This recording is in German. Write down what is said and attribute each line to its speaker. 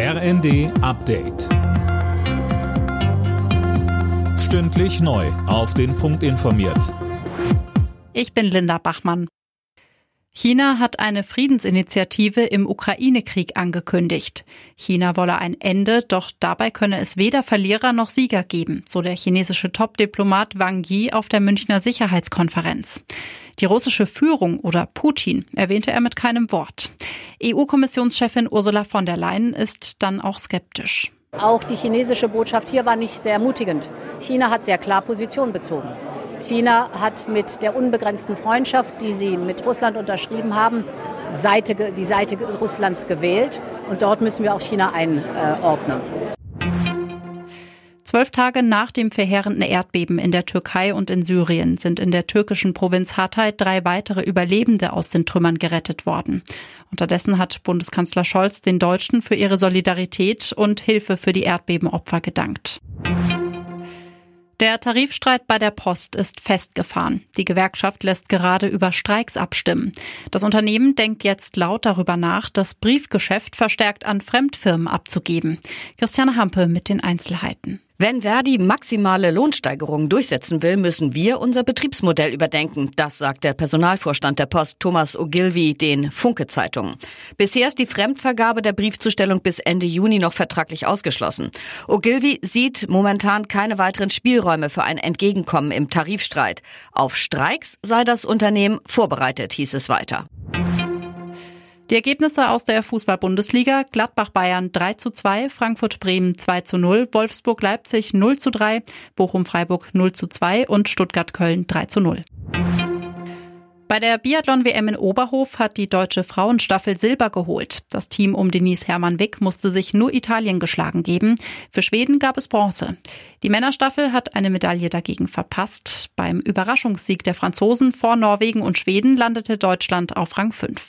Speaker 1: RND Update. Stündlich neu. Auf den Punkt informiert.
Speaker 2: Ich bin Linda Bachmann. China hat eine Friedensinitiative im Ukraine-Krieg angekündigt. China wolle ein Ende, doch dabei könne es weder Verlierer noch Sieger geben, so der chinesische Top-Diplomat Wang Yi auf der Münchner Sicherheitskonferenz. Die russische Führung oder Putin erwähnte er mit keinem Wort. EU-Kommissionschefin Ursula von der Leyen ist dann auch skeptisch.
Speaker 3: Auch die chinesische Botschaft hier war nicht sehr ermutigend. China hat sehr klar Position bezogen. China hat mit der unbegrenzten Freundschaft, die sie mit Russland unterschrieben haben, Seite, die Seite Russlands gewählt. Und dort müssen wir auch China einordnen.
Speaker 2: Zwölf Tage nach dem verheerenden Erdbeben in der Türkei und in Syrien sind in der türkischen Provinz Hatay drei weitere Überlebende aus den Trümmern gerettet worden. Unterdessen hat Bundeskanzler Scholz den Deutschen für ihre Solidarität und Hilfe für die Erdbebenopfer gedankt. Der Tarifstreit bei der Post ist festgefahren. Die Gewerkschaft lässt gerade über Streiks abstimmen. Das Unternehmen denkt jetzt laut darüber nach, das Briefgeschäft verstärkt an Fremdfirmen abzugeben. Christiane Hampe mit den Einzelheiten.
Speaker 4: Wenn Verdi maximale Lohnsteigerungen durchsetzen will, müssen wir unser Betriebsmodell überdenken. Das sagt der Personalvorstand der Post Thomas Ogilvy den Funke-Zeitungen. Bisher ist die Fremdvergabe der Briefzustellung bis Ende Juni noch vertraglich ausgeschlossen. Ogilvy sieht momentan keine weiteren Spielräume für ein Entgegenkommen im Tarifstreit. Auf Streiks sei das Unternehmen vorbereitet, hieß es weiter.
Speaker 2: Die Ergebnisse aus der Fußball-Bundesliga: Gladbach-Bayern 3 zu 2, Frankfurt-Bremen 2 zu 0, Wolfsburg-Leipzig 0 zu 3, Bochum-Freiburg 0 zu 2 und Stuttgart-Köln 3 zu 0. Bei der Biathlon-WM in Oberhof hat die deutsche Frauenstaffel Silber geholt. Das Team um Denise Hermann-Wick musste sich nur Italien geschlagen geben. Für Schweden gab es Bronze. Die Männerstaffel hat eine Medaille dagegen verpasst. Beim Überraschungssieg der Franzosen vor Norwegen und Schweden landete Deutschland auf Rang 5.